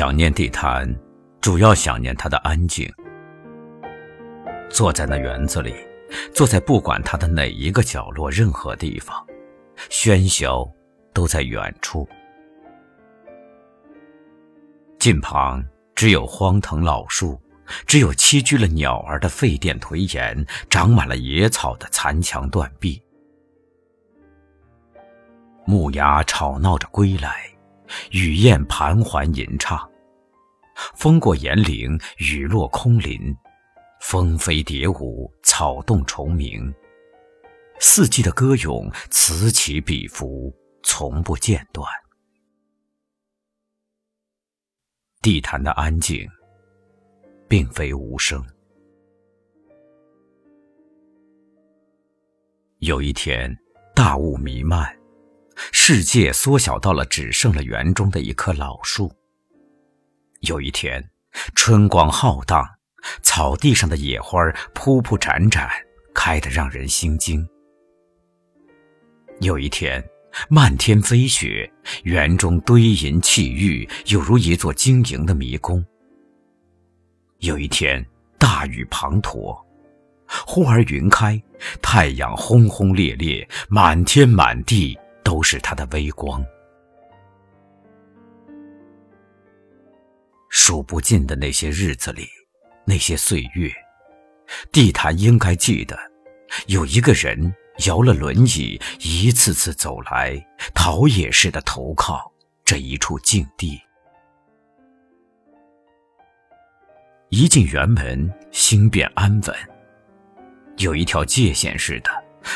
想念地坛，主要想念它的安静。坐在那园子里，坐在不管它的哪一个角落、任何地方，喧嚣都在远处。近旁只有荒藤老树，只有栖居了鸟儿的废殿颓岩，长满了野草的残墙断壁。木鸦吵闹着归来。雨燕盘桓吟唱，风过岩岭，雨落空林，蜂飞蝶舞，草动虫鸣，四季的歌咏此起彼伏，从不间断。地坛的安静，并非无声。有一天，大雾弥漫。世界缩小到了只剩了园中的一棵老树。有一天，春光浩荡，草地上的野花铺铺展展，开得让人心惊。有一天，漫天飞雪，园中堆银砌玉，有如一座晶莹的迷宫。有一天，大雨滂沱，忽而云开，太阳轰轰烈烈，满天满地。都是它的微光，数不尽的那些日子里，那些岁月，地坛应该记得，有一个人摇了轮椅，一次次走来，陶冶似的投靠这一处境地。一进园门，心便安稳。有一条界限似的，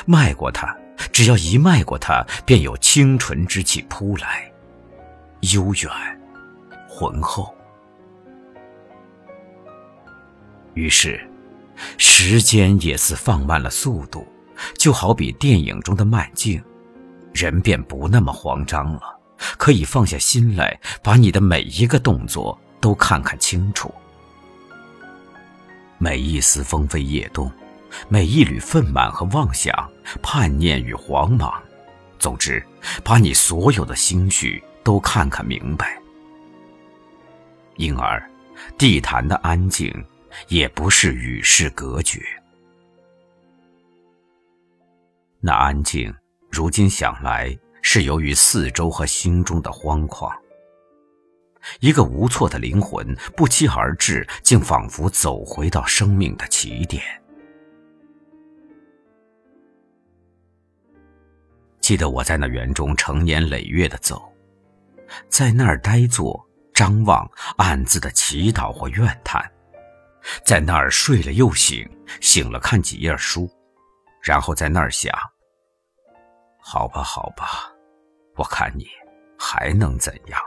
迈过它。只要一迈过它，便有清纯之气扑来，悠远、浑厚。于是，时间也似放慢了速度，就好比电影中的慢镜，人便不那么慌张了，可以放下心来，把你的每一个动作都看看清楚，每一丝风飞叶动。每一缕愤满和妄想、叛念与惶忙，总之，把你所有的心绪都看看明白。因而，地坛的安静，也不是与世隔绝。那安静，如今想来，是由于四周和心中的慌狂。一个无措的灵魂不期而至，竟仿佛走回到生命的起点。记得我在那园中成年累月的走，在那儿呆坐、张望、暗自的祈祷或怨叹，在那儿睡了又醒，醒了看几页书，然后在那儿想：好吧，好吧，我看你还能怎样？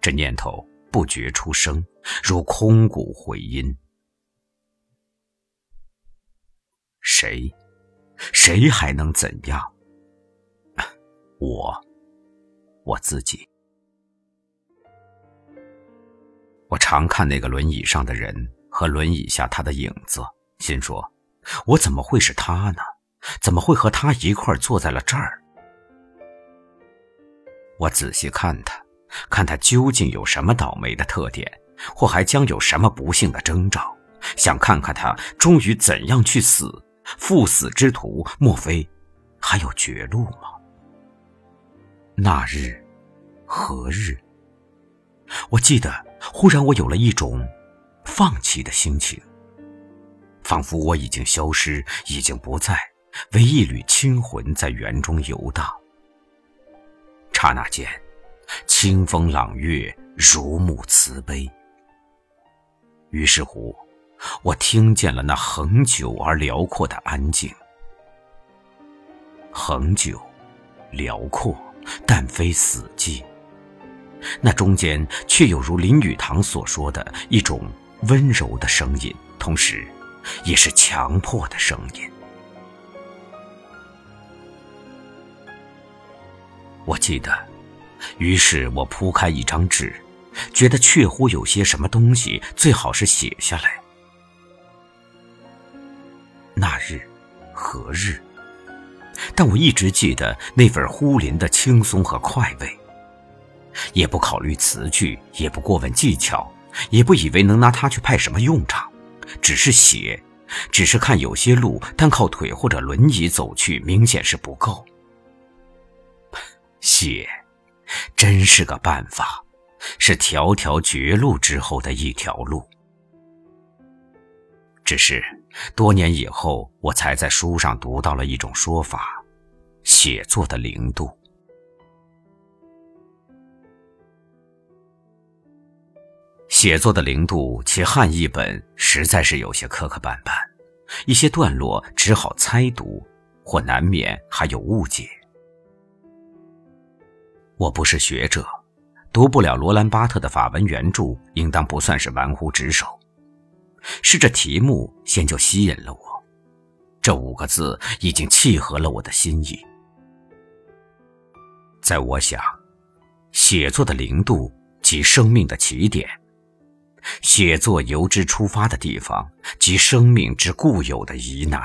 这念头不觉出声，如空谷回音。谁？谁还能怎样？我，我自己。我常看那个轮椅上的人和轮椅下他的影子，心说：我怎么会是他呢？怎么会和他一块坐在了这儿？我仔细看他，看他究竟有什么倒霉的特点，或还将有什么不幸的征兆，想看看他终于怎样去死。赴死之途，莫非还有绝路吗？那日何日？我记得，忽然我有了一种放弃的心情，仿佛我已经消失，已经不在，唯一缕清魂在园中游荡。刹那间，清风朗月，如沐慈悲。于是乎。我听见了那恒久而辽阔的安静，恒久、辽阔，但非死寂。那中间却有如林语堂所说的一种温柔的声音，同时，也是强迫的声音。我记得，于是我铺开一张纸，觉得确乎有些什么东西，最好是写下来。那日何日？但我一直记得那份忽临的轻松和快慰。也不考虑词句，也不过问技巧，也不以为能拿它去派什么用场，只是写，只是看有些路单靠腿或者轮椅走去，明显是不够。写，真是个办法，是条条绝路之后的一条路。只是多年以后，我才在书上读到了一种说法：写作的零度。写作的零度，其汉译本实在是有些磕磕绊绊，一些段落只好猜读，或难免还有误解。我不是学者，读不了罗兰巴特的法文原著，应当不算是玩忽职守。是这题目先就吸引了我，这五个字已经契合了我的心意。在我想，写作的零度即生命的起点。写作由之出发的地方，及生命之固有的疑难；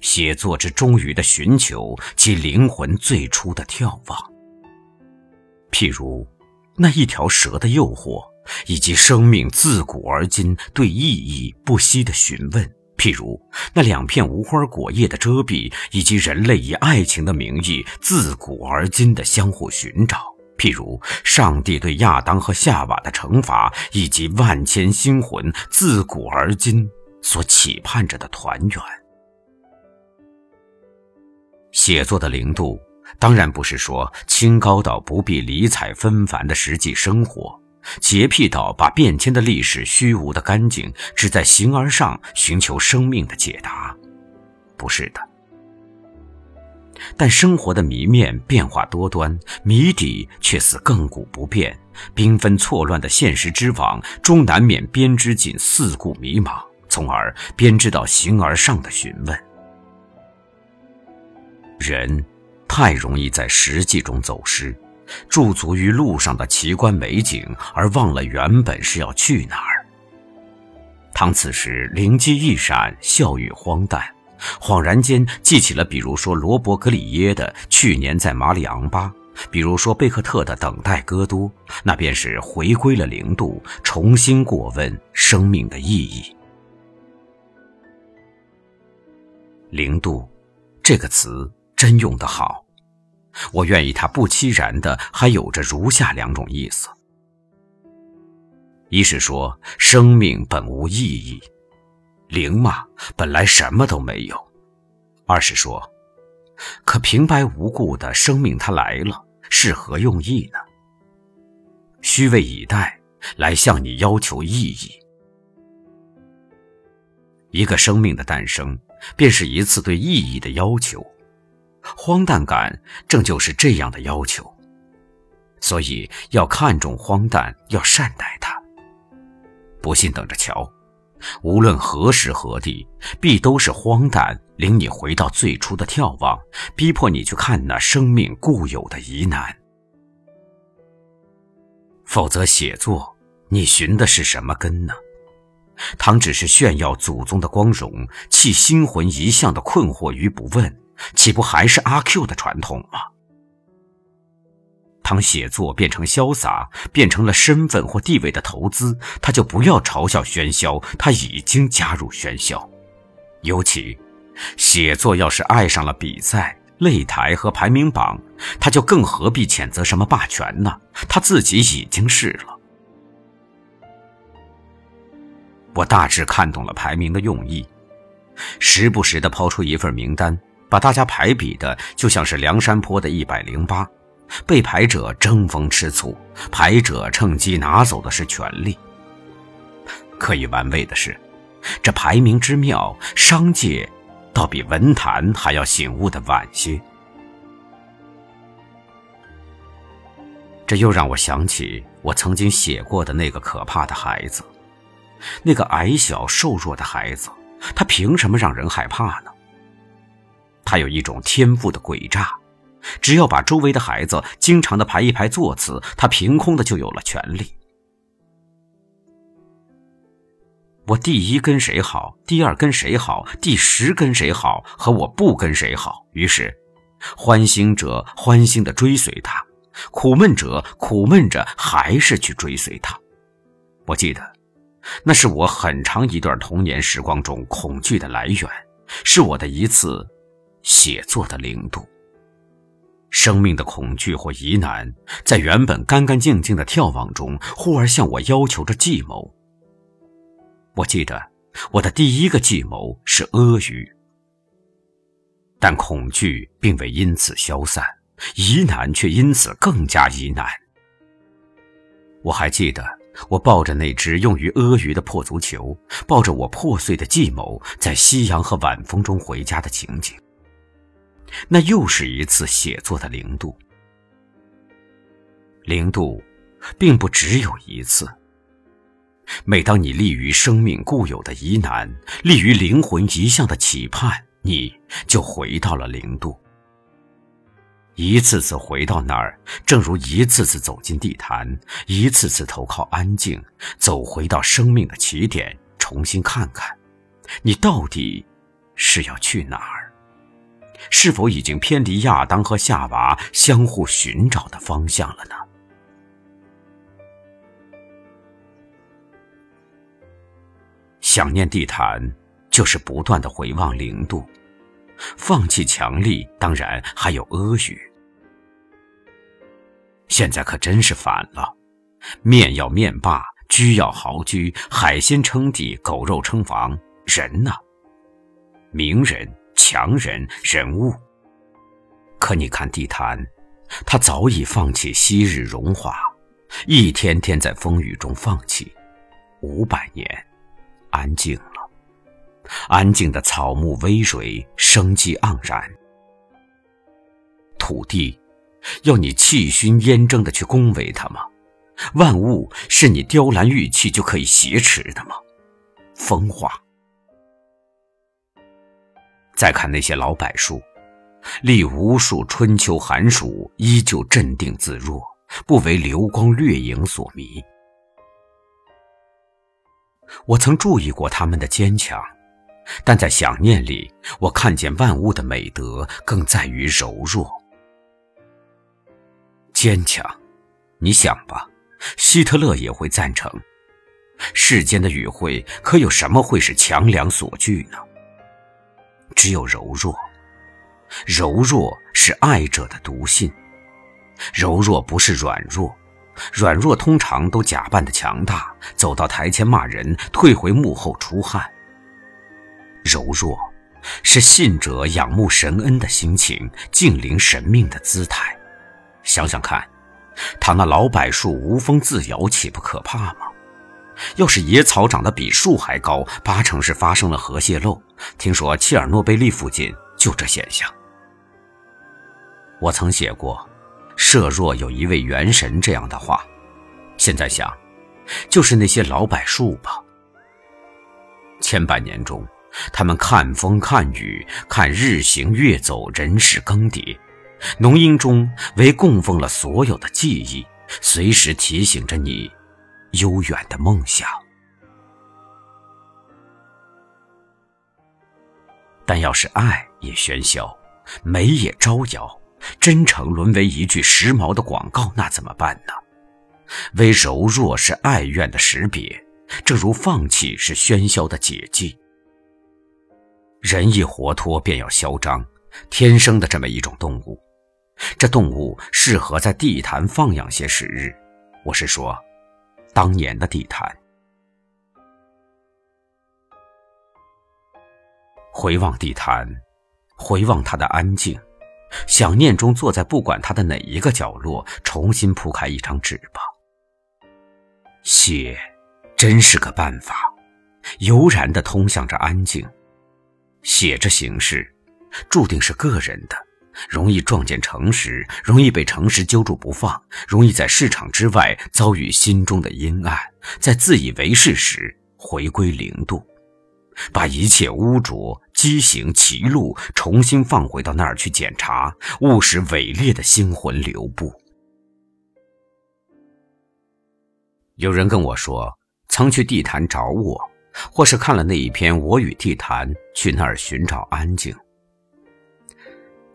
写作之终于的寻求，及灵魂最初的眺望。譬如那一条蛇的诱惑，以及生命自古而今对意义不息的询问；譬如那两片无花果叶的遮蔽，以及人类以爱情的名义自古而今的相互寻找。譬如上帝对亚当和夏娃的惩罚，以及万千星魂自古而今所期盼着的团圆。写作的零度，当然不是说清高到不必理睬纷繁的实际生活，洁癖到把变迁的历史虚无的干净，只在形而上寻求生命的解答，不是的。但生活的谜面变化多端，谜底却似亘古不变。缤纷错乱的现实之网，终难免编织进四顾迷茫，从而编织到形而上的询问。人太容易在实际中走失，驻足于路上的奇观美景，而忘了原本是要去哪儿。当此时灵机一闪，笑语荒诞。恍然间记起了，比如说罗伯·格里耶的《去年在马里昂巴》，比如说贝克特的《等待戈多》，那便是回归了零度，重新过问生命的意义。零度，这个词真用得好，我愿意它不期然的还有着如下两种意思：一是说生命本无意义。零嘛，本来什么都没有。二是说，可平白无故的生命它来了，是何用意呢？虚位以待，来向你要求意义。一个生命的诞生，便是一次对意义的要求。荒诞感正就是这样的要求，所以要看重荒诞，要善待它。不信，等着瞧。无论何时何地，必都是荒诞，领你回到最初的眺望，逼迫你去看那生命固有的疑难。否则，写作你寻的是什么根呢？倘只是炫耀祖宗的光荣，弃心魂一向的困惑于不问，岂不还是阿 Q 的传统吗？当写作变成潇洒，变成了身份或地位的投资，他就不要嘲笑喧嚣，他已经加入喧嚣。尤其，写作要是爱上了比赛、擂台和排名榜，他就更何必谴责什么霸权呢？他自己已经是了。我大致看懂了排名的用意，时不时的抛出一份名单，把大家排比的就像是梁山坡的一百零八。被排者争风吃醋，排者趁机拿走的是权力。可以玩味的是，这排名之妙，商界倒比文坛还要醒悟的晚些。这又让我想起我曾经写过的那个可怕的孩子，那个矮小瘦弱的孩子，他凭什么让人害怕呢？他有一种天赋的诡诈。只要把周围的孩子经常的排一排座次，他凭空的就有了权利。我第一跟谁好，第二跟谁好，第十跟谁好，和我不跟谁好。于是，欢心者欢心的追随他，苦闷者苦闷着，还是去追随他。我记得，那是我很长一段童年时光中恐惧的来源，是我的一次写作的零度。生命的恐惧或疑难，在原本干干净净的眺望中，忽而向我要求着计谋。我记得，我的第一个计谋是阿谀，但恐惧并未因此消散，疑难却因此更加疑难。我还记得，我抱着那只用于阿谀的破足球，抱着我破碎的计谋，在夕阳和晚风中回家的情景。那又是一次写作的零度。零度，并不只有一次。每当你立于生命固有的疑难，立于灵魂一向的期盼，你就回到了零度。一次次回到那儿，正如一次次走进地坛，一次次投靠安静，走回到生命的起点，重新看看，你到底是要去哪儿。是否已经偏离亚当和夏娃相互寻找的方向了呢？想念地毯，就是不断的回望零度，放弃强力，当然还有阿谀。现在可真是反了，面要面霸，居要豪居，海鲜称帝，狗肉称王，人呢？名人。强人人物，可你看地坛，他早已放弃昔日荣华，一天天在风雨中放弃。五百年，安静了，安静的草木葳蕤，生机盎然。土地，要你气熏烟蒸的去恭维它吗？万物是你雕栏玉砌就可以挟持的吗？风化。再看那些老柏树，历无数春秋寒暑，依旧镇定自若，不为流光掠影所迷。我曾注意过他们的坚强，但在想念里，我看见万物的美德更在于柔弱。坚强，你想吧，希特勒也会赞成。世间的语汇，可有什么会是强梁所惧呢？只有柔弱，柔弱是爱者的毒性。柔弱不是软弱，软弱通常都假扮的强大，走到台前骂人，退回幕后出汗。柔弱，是信者仰慕神恩的心情，敬灵神命的姿态。想想看，倘那老柏树无风自摇，岂不可怕吗？要是野草长得比树还高，八成是发生了核泄漏。听说切尔诺贝利附近就这现象。我曾写过“设若有一位元神”这样的话，现在想，就是那些老柏树吧。千百年中，他们看风看雨，看日行月走，人事更迭，浓荫中为供奉了所有的记忆，随时提醒着你。悠远的梦想，但要是爱也喧嚣，美也招摇，真诚沦为一句时髦的广告，那怎么办呢？唯柔弱是爱怨的识别，正如放弃是喧嚣的解剂。人一活脱，便要嚣张，天生的这么一种动物。这动物适合在地坛放养些时日。我是说。当年的地毯，回望地毯，回望它的安静，想念中坐在不管它的哪一个角落，重新铺开一张纸吧。写，真是个办法，悠然的通向着安静。写着形式，注定是个人的。容易撞见诚实，容易被诚实揪住不放，容易在市场之外遭遇心中的阴暗，在自以为是时回归零度，把一切污浊、畸形、歧路重新放回到那儿去检查，务使伪劣的星魂留步。有人跟我说，曾去地坛找我，或是看了那一篇《我与地坛》，去那儿寻找安静。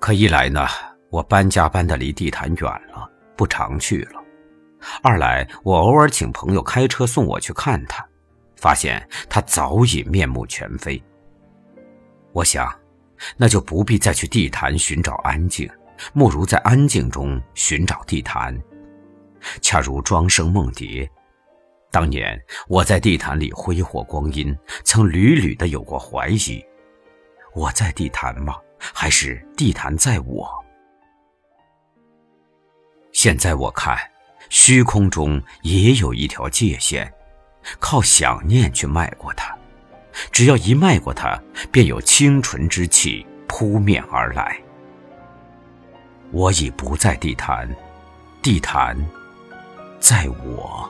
可一来呢，我搬家搬得离地坛远了，不常去了；二来我偶尔请朋友开车送我去看他，发现他早已面目全非。我想，那就不必再去地坛寻找安静，莫如在安静中寻找地坛。恰如庄生梦蝶，当年我在地坛里挥霍光阴，曾屡屡的有过怀疑：我在地坛吗？还是地坛在我？现在我看，虚空中也有一条界限，靠想念去迈过它。只要一迈过它，便有清纯之气扑面而来。我已不在地坛，地坛。在我。